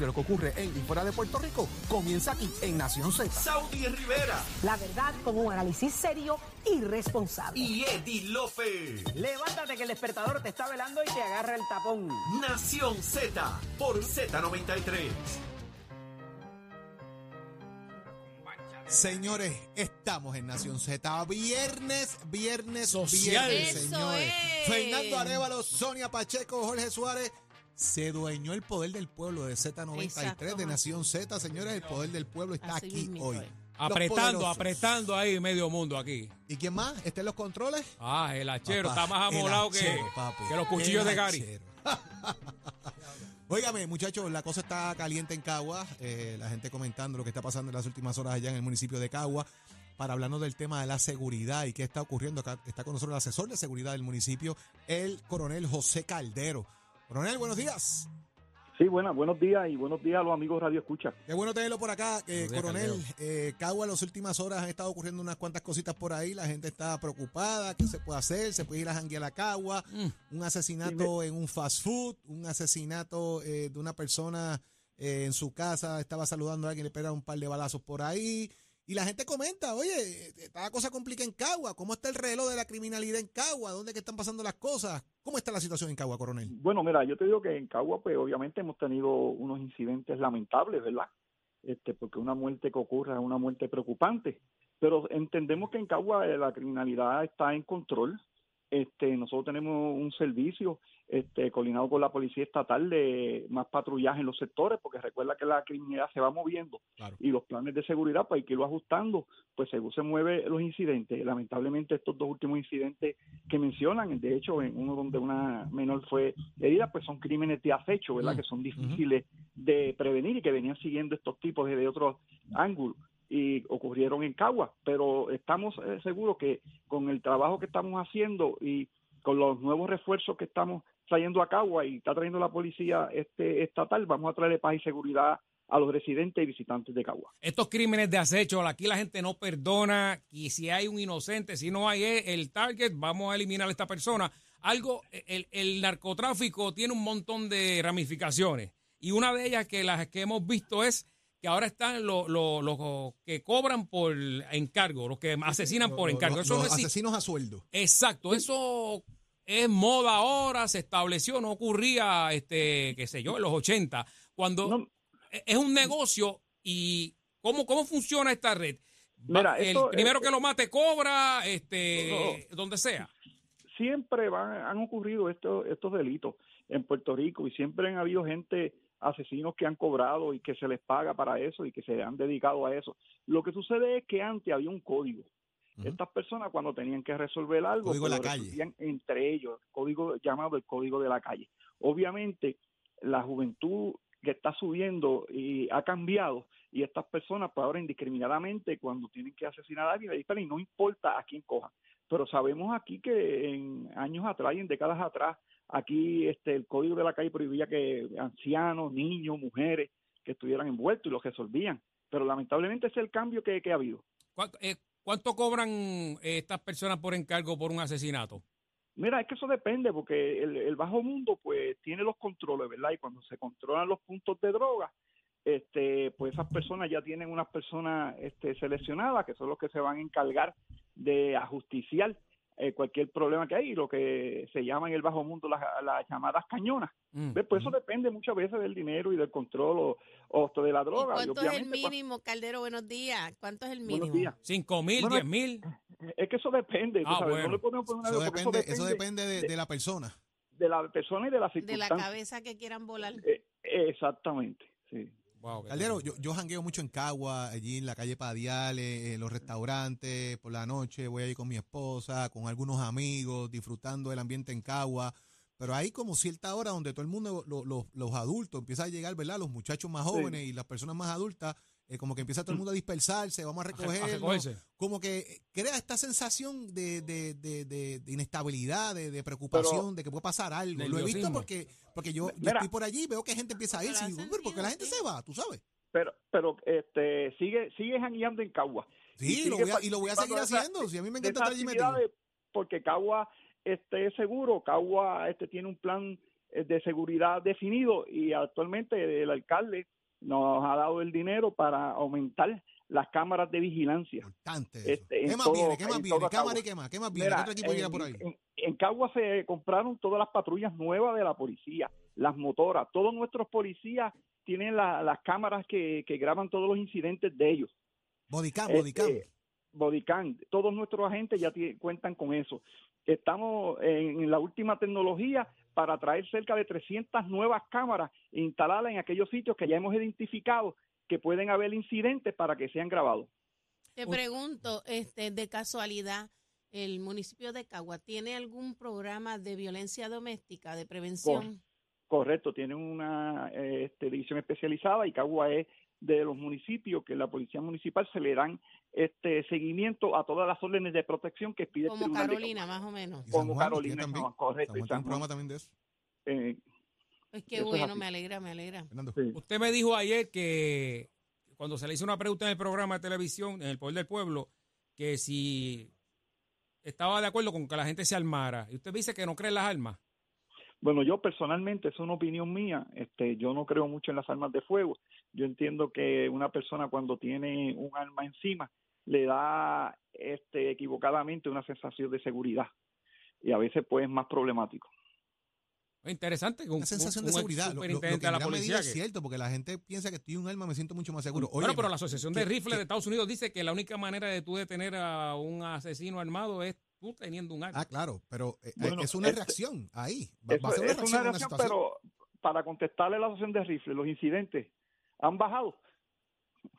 de lo que ocurre en y fuera de Puerto Rico comienza aquí en Nación Z. Saudi Rivera La verdad con un análisis serio y responsable. y Eddie Lofe. Levántate que el despertador te está velando y te agarra el tapón. Nación Z por Z93. Señores, estamos en Nación Z. Viernes, viernes, Social. viernes, Eso señores. es. Fernando Arevalo, Sonia Pacheco, Jorge Suárez. Se dueñó el poder del pueblo de Z93 Exacto, de. Nación Z. Señores, el poder del pueblo está Así aquí hoy. Apretando, apretando ahí medio mundo aquí. ¿Y quién más? ¿Está en los controles? Ah, el hachero Papá, está más amolado que, que los cuchillos El de Gary. Óigame, muchachos, la cosa está caliente en Cagua. eh, la gente comentando lo que está pasando en las últimas horas allá en el municipio de Cagua. Para hablarnos del tema de la seguridad y qué está ocurriendo acá. Está con nosotros el asesor de seguridad del municipio, el coronel José Caldero. Coronel, buenos días. Sí, buenas, buenos días y buenos días a los amigos Radio Escucha. Qué bueno tenerlo por acá, eh, Buenos días, coronel. Eh, Cagua, en las últimas horas han estado ocurriendo unas cuantas cositas por ahí. La gente está preocupada. ¿Qué se puede hacer? ¿Se puede ir a janguear a Cagua? Mm. Un asesinato en un fast food. Un asesinato eh, de una persona eh, en su casa. Estaba saludando a alguien, le pega un par de balazos por ahí. Y la gente comenta, oye, está la cosa complica en Cagua. ¿Cómo está el reloj de la criminalidad en Cagua? ¿Dónde están pasando las cosas? ¿Cómo está la situación en Cagua, coronel? Bueno, mira, yo te digo que en Cagua, pues obviamente hemos tenido unos incidentes lamentables, ¿verdad? Este, porque una muerte que ocurre es una muerte preocupante. Pero entendemos que en Cagua eh, la criminalidad está en control. Este, nosotros tenemos un servicio este, coordinado con la Policía Estatal de más patrullaje en los sectores, porque recuerda que la criminalidad se va moviendo Claro. y los planes de seguridad, pues hay que irlo ajustando, pues según se mueven los incidentes. Lamentablemente estos dos últimos incidentes que mencionan, de hecho, en uno donde una menor fue herida, pues son crímenes de acecho, ¿verdad? Mm, Que son difíciles de prevenir y que venían siguiendo estos tipos desde otros ángulos y ocurrieron en Cagua, pero estamos eh, seguros que con el trabajo que estamos haciendo y con los nuevos refuerzos que estamos trayendo a Cagua y está trayendo la policía este estatal, vamos a traerle paz y seguridad a los residentes y visitantes de Cagua. Estos crímenes de acecho, aquí la gente no perdona. Y si hay un inocente, si no hay eh, el target, vamos a eliminar a esta persona. Algo, el, el narcotráfico tiene un montón de ramificaciones. Y una de ellas que las que hemos visto es que ahora están los los- los que cobran por encargo, los que asesinan por encargo. Eso no los asesinos a sueldo. Exacto, eso es moda ahora, se estableció, no ocurría, este, qué sé yo, en los 80, cuando No. e- es un negocio y ¿cómo, cómo funciona esta red? Mira, el esto, primero eh, que lo mate cobra, este, donde sea. siempre van, han ocurrido estos, estos delitos en Puerto Rico y siempre han habido gente, asesinos que han cobrado y que se les paga para eso y que se han dedicado a eso. Lo que sucede es que antes había un código. Estas personas cuando tenían que resolver algo, Código de la calle. entre ellos, código llamado el código de la calle. Obviamente la juventud que está subiendo y ha cambiado y estas personas pues ahora indiscriminadamente cuando tienen que asesinar a alguien le disparan y no importa a quién cojan pero sabemos aquí que en años atrás y en décadas atrás aquí este el código de la calle prohibía que ancianos, niños, mujeres que estuvieran envueltos y los resolvían, pero lamentablemente ese es el cambio que, que ha habido. ¿Cuánto, eh, cuánto cobran eh, estas personas por encargo por un asesinato? Mira, es que eso depende porque el, el bajo mundo pues tiene los controles, ¿verdad? Y cuando se controlan los puntos de droga, este, pues esas personas ya tienen unas personas este, seleccionadas que son los que se van a encargar de ajusticiar eh, cualquier problema que hay, lo que se llama en el bajo mundo las, las llamadas cañonas. Mm. ¿Ves? Pues eso depende muchas veces del dinero y del control o, o de la ¿Y droga. Y cuánto es el pues, mínimo, Caldero? Buenos días. ¿Cuánto es el mínimo? ¿Cinco mil, Bueno, diez mil? Es que eso depende, Ah, sabes, bueno. no le podemos poner una Eso depende, eso depende de, de la persona. de la persona y de la De la circunstancia. cabeza que quieran volar. Eh, exactamente, sí. Wow, Caldero, yo, yo jangueo mucho en Cagua, allí en la calle Padiales, en los restaurantes, por la noche voy ahí con mi esposa, con algunos amigos, disfrutando del ambiente en Cagua. Pero hay como cierta hora donde todo el mundo, lo- lo- los adultos, empieza a llegar, ¿verdad? Los muchachos más Sí. jóvenes y las personas más adultas, eh, como que empieza todo el mundo a dispersarse, vamos a A re- a recogerlo. recogerse. Como que crea esta sensación de, de, de, de- de inestabilidad, de, de preocupación, de que puede pasar algo. Lo he visto porque, porque yo, estoy por allí, veo que gente empieza a irse y digo, Pero pero ¿por qué la gente se va? ¿Tú sabes? Pero, pero este, sigue, sigue jangueando en Cagua. Sí, Y lo voy a, y lo voy a seguir haciendo. Si a mí me encanta estar allí metido. porque Cagua este, es seguro, Cagua este, tiene un plan eh, de seguridad definido y actualmente el alcalde nos ha dado el dinero para aumentar las cámaras de vigilancia. Importante eso. Este, en ¿Qué más todo- viene? ¿Qué más en viene? Cámara y qué más. ¿Qué más viene? Mira, ¿Qué otro equipo en, llega por ahí? en- en Cagua se compraron todas las patrullas nuevas de la policía, las motoras. Todos nuestros policías tienen la- las cámaras que, que graban todos los incidentes de ellos. Bodycam, este, bodycam. Bodycam. Todos nuestros agentes ya cuentan con eso. Estamos en, en la última tecnología para traer cerca de 300 nuevas cámaras e instalarlas en aquellos sitios que ya hemos identificado que pueden haber incidentes para que sean grabados. Te pregunto, este, de casualidad, ¿el municipio de Cagua tiene algún programa de violencia doméstica, de prevención? Correcto, tienen una eh, este, división especializada y Cagua es de los municipios que la policía municipal se le dan este seguimiento a todas las órdenes de protección que pide el Como Tribunal de Carolina, más o menos. Como Juan, Carolina, no, correcto, San Juan San programa Juan. también de eso. Eh, Pues qué bueno, me alegra, me alegra. Fernando. sí. Usted me dijo ayer que cuando se le hizo una pregunta en el programa de televisión, en el Poder del Pueblo, que si estaba de acuerdo con que la gente se armara. Y usted dice que no cree en las armas. Bueno, yo personalmente, es una opinión mía, este, yo no creo mucho en las armas de fuego. Yo entiendo que una persona cuando tiene un arma encima le da este, equivocadamente una sensación de seguridad y a veces pues es más problemático. Es interesante. Una sensación un- de un seguridad. Lo, lo- que la policía. es que- cierto, porque la gente piensa que estoy un arma, me siento mucho más seguro. bueno, Oye, pero la Asociación de Rifles que- de Estados Unidos dice que la única manera de tú detener a un asesino armado es tú teniendo un arma. Ah, claro, pero eh, Bueno, es una es- reacción ahí. Va, Eso va a ser una es reacción, una una reacción, situación. pero para contestarle la asociación de rifles, los incidentes han bajado.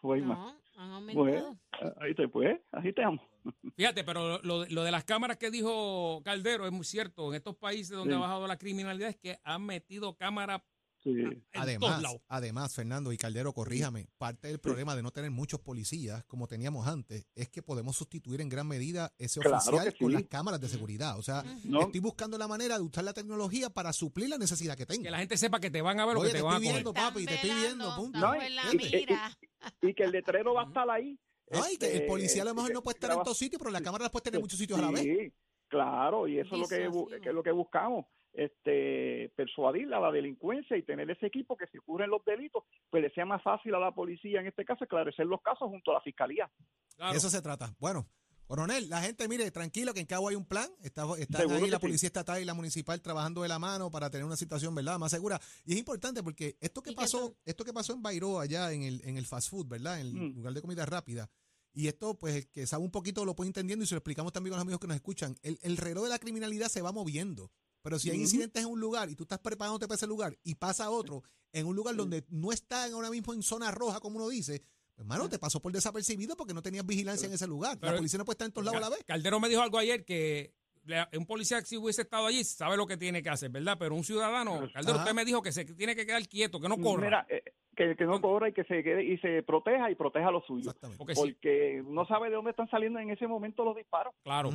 Pues, No, han pues, aumentado. ahí te pues, así te amo. Fíjate, pero lo, lo de las cámaras que dijo Caldero es muy cierto. En estos países donde Sí. ha bajado la criminalidad es que han metido cámaras Sí. todos Además, además, Fernando y Caldero, corríjame, parte del problema de no tener muchos policías como teníamos antes es que podemos sustituir en gran medida ese Claro oficial con las cámaras de seguridad. O sea, No, estoy buscando la manera de usar la tecnología para suplir la necesidad que tengo. Que la gente sepa que te van a ver o Oye, que te te van a estoy coger. viendo, papi, te estoy viendo, punto. No, la y- y- mira. y que el letrero va a estar ahí. Ay, que el Este, policía a lo mejor no puede estar en todos sitios, pero la cámara las puede tener en muchos sitios a la vez. Sí, claro, y eso es lo que, que es lo que buscamos, este, persuadir a la delincuencia y tener ese equipo que si ocurren los delitos, pues le sea más fácil a la policía, en este caso, esclarecer los casos junto a la fiscalía. Claro. Eso se trata. Bueno, coronel, la gente, mire, tranquilo que en Cabo hay un plan. Está, están Seguro ahí la sí. policía estatal y la municipal trabajando de la mano para tener una situación, ¿verdad? Más segura. Y es importante porque esto que ¿Y qué pasó, esto que pasó en Bairro allá en el, en el fast food, ¿verdad? En el Mm. lugar de comida rápida. Y esto, pues, el que sabe un poquito lo puede entendiendo y se lo explicamos también a los amigos que nos escuchan. El, el reloj de la criminalidad se va moviendo. Pero si hay incidentes en un lugar y tú estás preparándote para ese lugar y pasa otro en un lugar donde no está ahora mismo en zona roja, como uno dice, pues, hermano, te pasó por desapercibido porque no tenías vigilancia en ese lugar. Pero- la policía no puede estar en todos lados a la vez. Caldero me dijo algo ayer que un policía que si hubiese estado allí sabe lo que tiene que hacer, ¿verdad? Pero un ciudadano, Caldero, Ajá. usted me dijo que se tiene que quedar quieto, que no corra. Mira, eh, que, que no corra y que se quede y se proteja y proteja lo suyo. Exactamente. porque sí, no sabe de dónde están saliendo en ese momento los disparos. claro.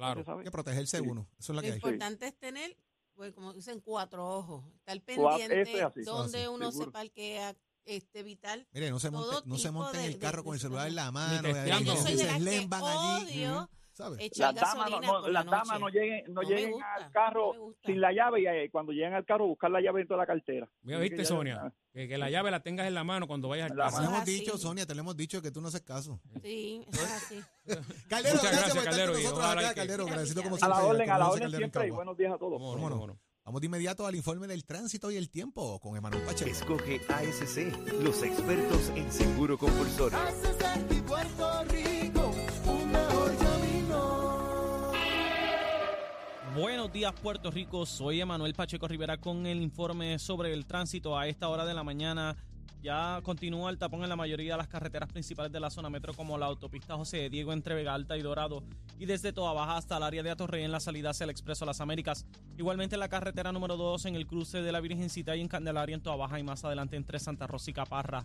Claro. Hay que protegerse Sí. uno. Eso es lo Lo que hay. importante es tener, pues como dicen, cuatro ojos. Estar pendiente es donde uno seguro. se parquea, este, vital. Mire, no se monte, no se monte en el carro de- con el de celular en la mano. Yo soy de las que odio ¿sabes? echar Las damas, no, no, la noche. no lleguen, no No lleguen gusta, al carro no sin la llave y eh, cuando lleguen al carro buscar la llave dentro de la cartera. Mira, viste, que Sonia, que, que la llave la tengas en la mano cuando vayas a La Te lo hemos dicho, Sonia, te lo hemos dicho que tú no haces caso. Sí, es así. Caldero, Muchas gracias, gracias, por estar Caldero, con y nosotros ojalá acá, y que- Caldero. Agradecido como A la orden, a la orden siempre y buenos días a todos. No. Vamos de inmediato al informe del tránsito y el tiempo con Emanuel Pacheco. Escoge ASC, los expertos en seguro compulsorio. Buenos días Puerto Rico, soy Emanuel Pacheco Rivera con el informe sobre el tránsito a esta hora de la mañana. Ya continúa el tapón en la mayoría de las carreteras principales de la zona metro como la autopista José Diego entre Vega Alta y Dorado y desde Toa Baja hasta el área de Atorrey en la salida hacia el Expreso Las Américas. Igualmente la carretera número 2 en el cruce de la Virgencita y en Candelaria en Toa Baja y más adelante entre Santa Rosa y Caparra.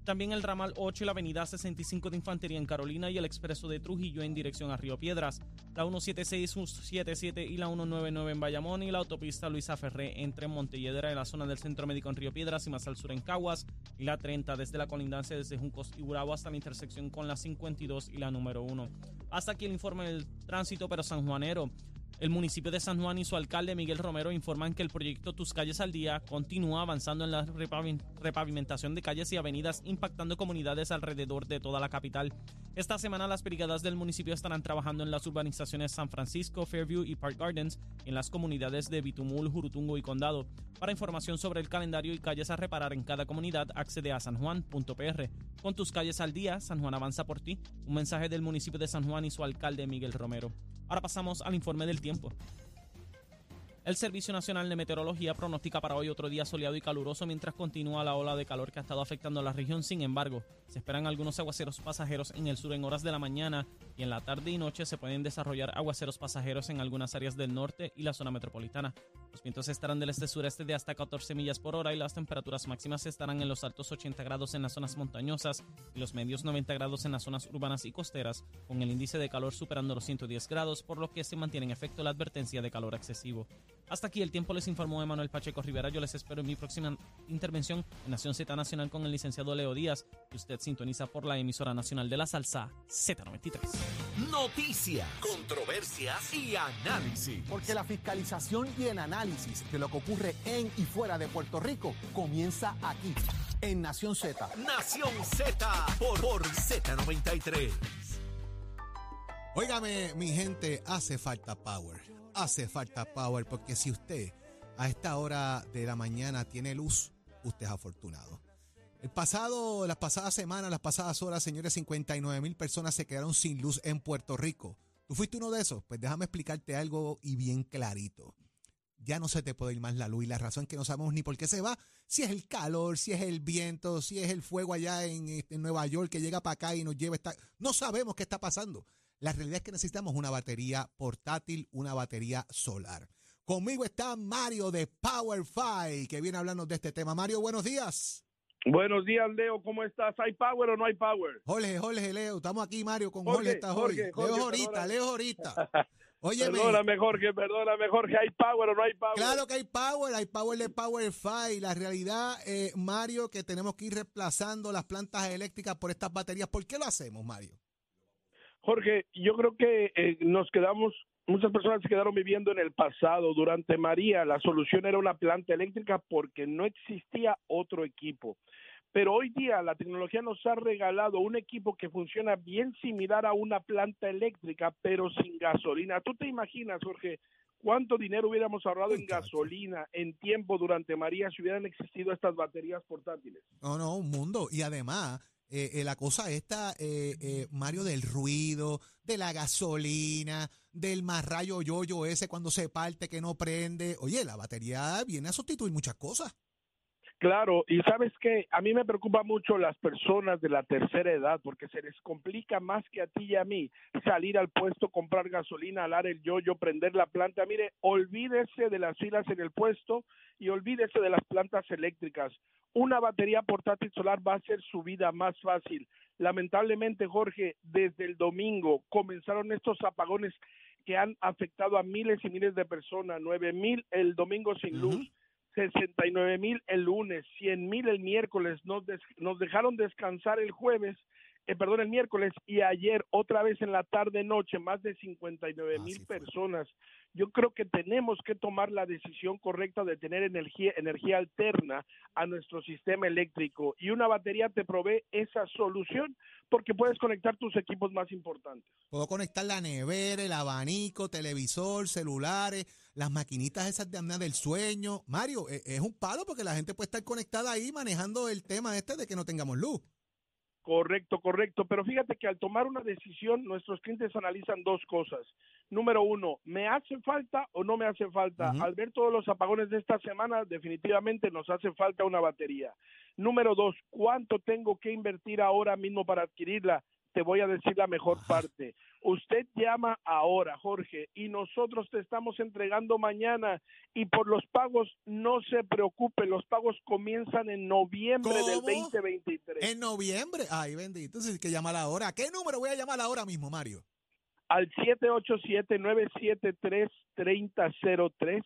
También el ramal 8 y la avenida 65 de Infantería en Carolina y el expreso de Trujillo en dirección a Río Piedras. La 176, 177 y la 199 en Bayamón y la autopista Luisa Ferré entre Montelledera en la zona del Centro Médico en Río Piedras y más al sur en Caguas. Y la 30 desde la colindancia desde Juncos y Burabo hasta la intersección con la 52 y la número 1. Hasta aquí el informe del tránsito, pero sanjuanero. El municipio de San Juan y su alcalde Miguel Romero informan que el proyecto Tus Calles al Día continúa avanzando en la repavimentación de calles y avenidas impactando comunidades alrededor de toda la capital. Esta semana las brigadas del municipio estarán trabajando en las urbanizaciones San Francisco, Fairview y Park Gardens en las comunidades de Bitumul, Jurutungo y Condado. Para información sobre el calendario y calles a reparar en cada comunidad, accede a sanjuan.pr. Con Tus Calles al Día, San Juan avanza por ti. Un mensaje del municipio de San Juan y su alcalde Miguel Romero. Ahora pasamos al informe del tiempo. El Servicio Nacional de Meteorología pronostica para hoy otro día soleado y caluroso mientras continúa la ola de calor que ha estado afectando a la región. Sin embargo, se esperan algunos aguaceros pasajeros en el sur en horas de la mañana en la tarde y noche se pueden desarrollar aguaceros pasajeros en algunas áreas del norte y la zona metropolitana. Los vientos estarán del este-sureste de hasta 14 millas por hora y las temperaturas máximas estarán en los altos 80 grados en las zonas montañosas y los medios 90 grados en las zonas urbanas y costeras, con el índice de calor superando los 110 grados, por lo que se mantiene en efecto la advertencia de calor excesivo. Hasta aquí el tiempo les informó Emanuel Pacheco Rivera. Yo les espero en mi próxima intervención en Nación Z Nacional con el licenciado Leo Díaz, que usted sintoniza por la emisora nacional de la salsa Z93. Noticias, controversias y análisis. Porque la fiscalización y el análisis de lo que ocurre en y fuera de Puerto Rico comienza aquí, en Nación Z. Nación Z por, por Z93. Óigame, mi gente, hace falta power. Hace falta power porque si usted a esta hora de la mañana tiene luz, usted es afortunado. El pasado, las pasadas semanas, las pasadas horas, señores, 59 mil personas se quedaron sin luz en Puerto Rico. ¿Tú fuiste uno de esos? Pues déjame explicarte algo y bien clarito. Ya no se te puede ir más la luz y la razón es que no sabemos ni por qué se va. Si es el calor, si es el viento, si es el fuego allá en, en Nueva York que llega para acá y nos lleva. Esta... No sabemos qué está pasando. La realidad es que necesitamos una batería portátil, una batería solar. Conmigo está Mario de Power que viene a hablarnos de este tema. Mario, buenos días. Buenos días, Leo. ¿Cómo estás? ¿Hay power o no hay power? Jorge, Jorge, Leo. Estamos aquí, Mario, con Jorge. está Jorge, Leo ahorita, Leo ahorita. Oye, perdóname, Jorge, perdóname, Jorge. ¿Hay power o no hay power? Claro que hay power. Hay power de Power La realidad, eh, Mario, que tenemos que ir reemplazando las plantas eléctricas por estas baterías. ¿Por qué lo hacemos, Mario? Jorge, yo creo que eh, nos quedamos, muchas personas se quedaron viviendo en el pasado. Durante María, la solución era una planta eléctrica porque no existía otro equipo. Pero hoy día la tecnología nos ha regalado un equipo que funciona bien similar a una planta eléctrica, pero sin gasolina. ¿Tú te imaginas, Jorge, cuánto dinero hubiéramos ahorrado en gasolina, en tiempo durante María si hubieran existido estas baterías portátiles? No, no, un mundo. Y además, eh, eh, la cosa esta, eh, eh, Mario, del ruido, de la gasolina, del marrayo yoyo ese cuando se parte que no prende. Oye, la batería viene a sustituir muchas cosas. Claro, y sabes que a mí me preocupa mucho las personas de la tercera edad porque se les complica más que a ti y a mí salir al puesto, comprar gasolina, alar el yoyo, prender la planta. Mire, olvídese de las filas en el puesto y olvídese de las plantas eléctricas. Una batería portátil solar va a hacer su vida más fácil. Lamentablemente, Jorge, desde el domingo comenzaron estos apagones que han afectado a miles y miles de personas, nueve mil el domingo sin luz 69 mil el lunes, 100 mil el miércoles, nos, nos dejaron descansar el jueves, eh, perdón, el miércoles y ayer otra vez en la tarde noche, más de 59 mil personas. Yo creo que tenemos que tomar la decisión correcta de tener energía, energía alterna a nuestro sistema eléctrico y una batería te provee esa solución porque puedes conectar tus equipos más importantes. Puedo conectar la nevera, el abanico, televisor, celulares, las maquinitas esas de apnea del sueño. Mario, e, es un palo porque la gente puede estar conectada ahí manejando el tema este de que no tengamos luz. Correcto, correcto. Pero fíjate que al tomar una decisión, nuestros clientes analizan dos cosas. Número uno, ¿me hace falta o no me hace falta? Al ver todos los apagones de esta semana, definitivamente nos hace falta una batería. Número dos, ¿cuánto tengo que invertir ahora mismo para adquirirla? Te voy a decir la mejor parte. Usted llama ahora, Jorge, y nosotros te estamos entregando mañana. Y por los pagos, no se preocupe, los pagos comienzan en noviembre del ¿Cómo? 2023. En noviembre. Ay, bendito. Entonces hay que llamar ahora. ¿A qué número voy a llamar ahora mismo, Mario? al 787-973-3003,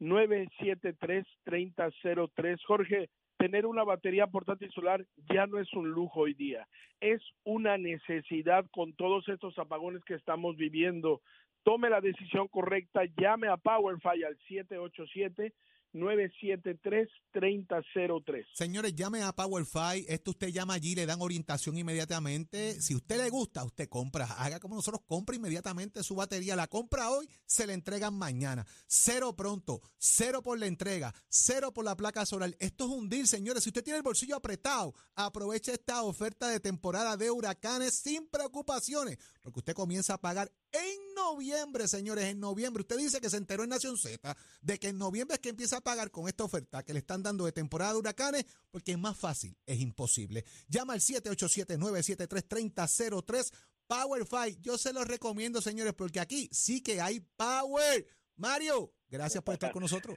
787-973-3003. Jorge, tener una batería portátil solar ya no es un lujo hoy día, es una necesidad con todos estos apagones que estamos viviendo. Tome la decisión correcta, llame a PowerFi al 787 973-3003. Señores, llame a PowerFi. Esto usted llama allí, le dan orientación inmediatamente. Si usted le gusta, usted compra. Haga como nosotros, compra inmediatamente su batería. La compra hoy, se la entregan mañana. Cero pronto, cero por la entrega, cero por la placa solar. Esto es un deal, señores. Si usted tiene el bolsillo apretado, aproveche esta oferta de temporada de huracanes sin preocupaciones, porque usted comienza a pagar en noviembre, señores, en noviembre. Usted dice que se enteró en Nación Z de que en noviembre es que empieza a pagar con esta oferta que le están dando de temporada de huracanes, porque es más fácil, es imposible. Llama al 787-973-3003. PowerFi, yo se los recomiendo, señores, porque aquí sí que hay power. Mario, gracias por estar con nosotros.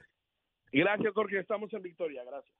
Gracias, Jorge. Estamos en victoria. Gracias.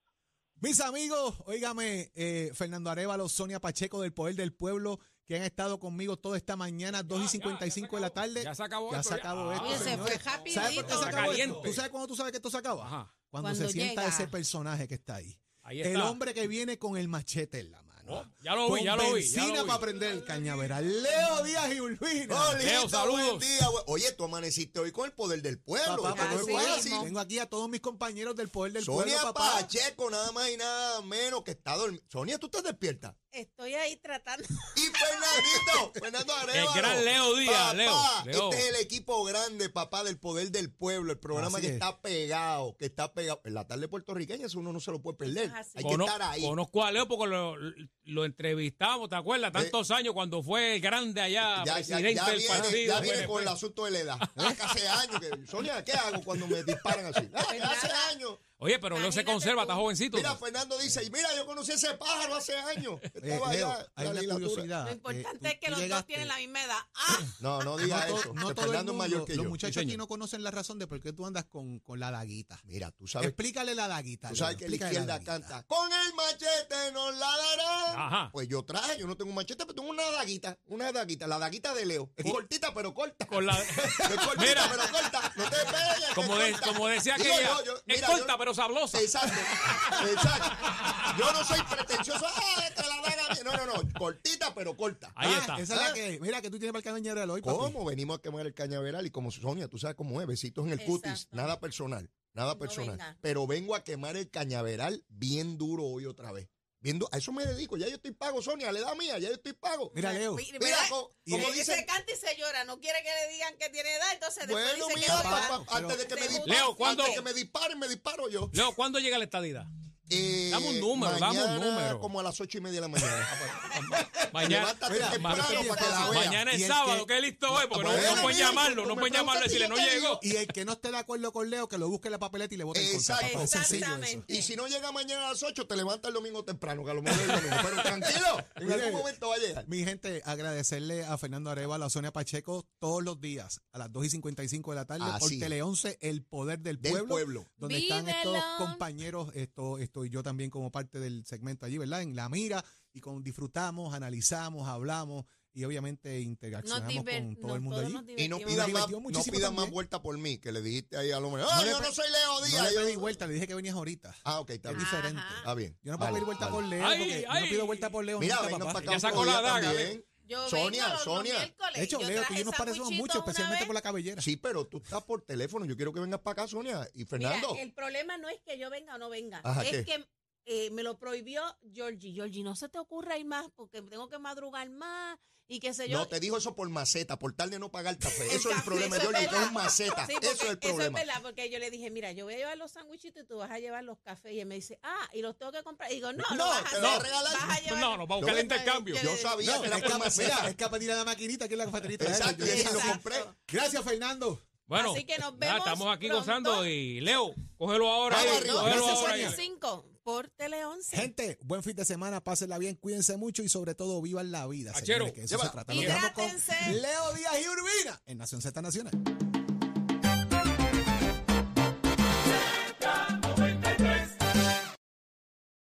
Mis amigos, óigame, eh, Fernando Arevalo, Sonia Pacheco del Poder del Pueblo, que han estado conmigo toda esta mañana, 2 y 55 de la tarde. Ya se acabó Ya esto, se ya. acabó Ah. esto. Oye, se fue rapidito. ¿Sabes por qué se acabó esto? ¿Tú sabes cuándo tú sabes que esto se acaba? Ajá. Cuando, Cuando se sienta ese personaje que está ahí. Ahí El hombre que viene con el machete en la mano. Oh, ya lo vi, ya lo vi, ya benzina lo vi. para prender el cañaveral. Leo Díaz y Urbina. Oh, Leo, saludos. buen día. güey. Oye, tú amaneciste hoy con el poder del pueblo. Papá, no. Tengo aquí a todos mis compañeros del Poder del Sonia Pueblo, papá. Pacheco, nada más y nada menos que está dormida. Sonia, ¿tú estás despierta? Estoy ahí tratando. Y Fernandito, Fernando Arevalo. El gran Leo Díaz, Papá, Leo, Leo. Este es el equipo grande, papá, del poder del pueblo. El programa Así que es. está pegado, que está pegado. En la tarde puertorriqueña, eso uno no se lo puede perder. Así. Hay que estar ahí. Conozco a Leo porque lo, lo entrevistamos, ¿te acuerdas? Tantos años cuando fue el grande allá, Ya, ya, presidente ya del viene, partido. ya viene con el asunto de la edad. Hace hace años que. Sonia, ¿qué hago cuando me disparan así? Ah, hace años. Oye, pero Leo se conserva, está jovencito. Mira, Fernando dice, y mira, yo conocí ese pájaro hace años. Eh, Estaba Leo, allá, hay una curiosidad. Lo eh, importante es que los dos tienen la misma edad. ¡Ah! No, no diga no, to- eso. no que todo el Fernando es mundo, mayor que los yo. muchachos Sí, aquí no conocen la razón de por qué tú andas con, con la daguita. Mira, tú sabes, Explícale la daguita. tú Leo, sabes que la izquierda canta, con el machete nos la. Ajá. Pues yo traje, yo no tengo un machete, pero tengo una daguita, una daguita, la daguita de Leo. Es cortita, pero corta. Con la- Es cortita, Mira. pero corta. No te pegues. que Como, de- como decía yo- es mira, corta yo- pero sabrosa. Exacto, exacto. Yo no soy pretencioso. ¡Ah, que la daga! No, no, no. Cortita, pero corta. Ahí Ah, está. Esa es la que, mira que tú tienes para el cañaveral hoy, papi. ¿Cómo? Venimos a quemar el cañaveral y como Sonia, tú sabes cómo es, besitos en el cutis, nada personal, nada personal. Pero vengo a quemar el cañaveral bien duro hoy otra vez. Viendo, a eso me dedico, ya yo estoy pago, Sonia, le da mía, ya yo estoy pago. Mira, Leo. Mira, Mira, mira, co- y como que dicen, se canta y se llora, no quiere que le digan que tiene edad, entonces después bueno, dice que mira, no papá, antes de que me disparen, Leo, ¿cuándo- antes de que me disparen, me disparo yo. Leo, ¿cuándo llega la estadidad? Eh, Dame un número, dame un mañana número. Como a las ocho y media de la mañana. Mañana, Levántate mira, temprano para que la vea. mañana es el sábado, que- que listo hoy, porque no- Bueno, no, pueden llamarlo, tú no pueden llamarlo y decirle, no llegó. Y el que no esté de acuerdo con Leo, que lo busque en la papeleta y le vote sencillo eso. Exactamente. Y si no llega mañana a las 8, te levanta el domingo temprano, que a lo mejor es el domingo. Pero tranquilo, en algún momento va a llegar. Mi gente, agradecerle a Fernando Arevalo, a Sonia Pacheco, todos los días a las 2 y 55 de la tarde por Así. Tele 11, El Poder del Del Pueblo, pueblo. donde están estos compañeros, estoy yo también como parte del segmento allí, ¿verdad? En la mira y con disfrutamos, analizamos, hablamos y obviamente interaccionamos con todo el mundo allí. Y no pidan más, no pidan más vuelta por mí, que le dijiste ahí al hombre. No ¡Ah, le yo no soy Leo No Díaz! le yo- pedí vuelta, le dije que venías ahorita. Ah, ok, está Es bien. diferente. Ajá. Está bien. Yo no puedo Vale, pedir vuelta vale. por Leo Ay, porque yo ay. no pido vuelta por Leo Mira, nunca, papá. para acá Ya sacó la día daga, también. Yo Sonia, vengo los Sonia. miércoles. De hecho, Yo Leo, tú traje yo nos parecemos mucho, una especialmente vez. por la cabellera. Sí, pero tú estás por teléfono. Yo quiero que vengas para acá, Sonia. Y Mira, Fernando. el problema no es que yo venga o no venga. Ajá, es ¿qué? que eh, me lo prohibió Georgie. Georgie, no se te ocurra ir más porque tengo que madrugar más y qué sé yo. No, te dijo eso por maceta, por tal de no pagar café. Eso es el problema, Georgie, es maceta. Eso es el problema. Es verdad, porque yo le dije, mira, yo voy a llevar los sandwichitos y tú vas a llevar los cafés. Y él me dice, ah, y los tengo que comprar. Y digo, no, no, vas a, no, regalar, vas a llevar, no, no, va a buscar el intercambio. Yo sabía no, que era por maceta. Es que a pedir a la maquinita que es la cafeterita. Exacto, yo lo compré. Gracias, Fernando. Bueno, Así que nos vemos nada, estamos aquí pronto. gozando y Leo, cógelo ahora. Vamos arriba, cógelo ahora. 65 por Tele 11. Gente, buen fin de semana, pásenla bien, cuídense mucho y sobre todo vivan la vida. Achero, señores, que eso se trata. Nos con. Leo Díaz y Urbina en Nación Z Nacional.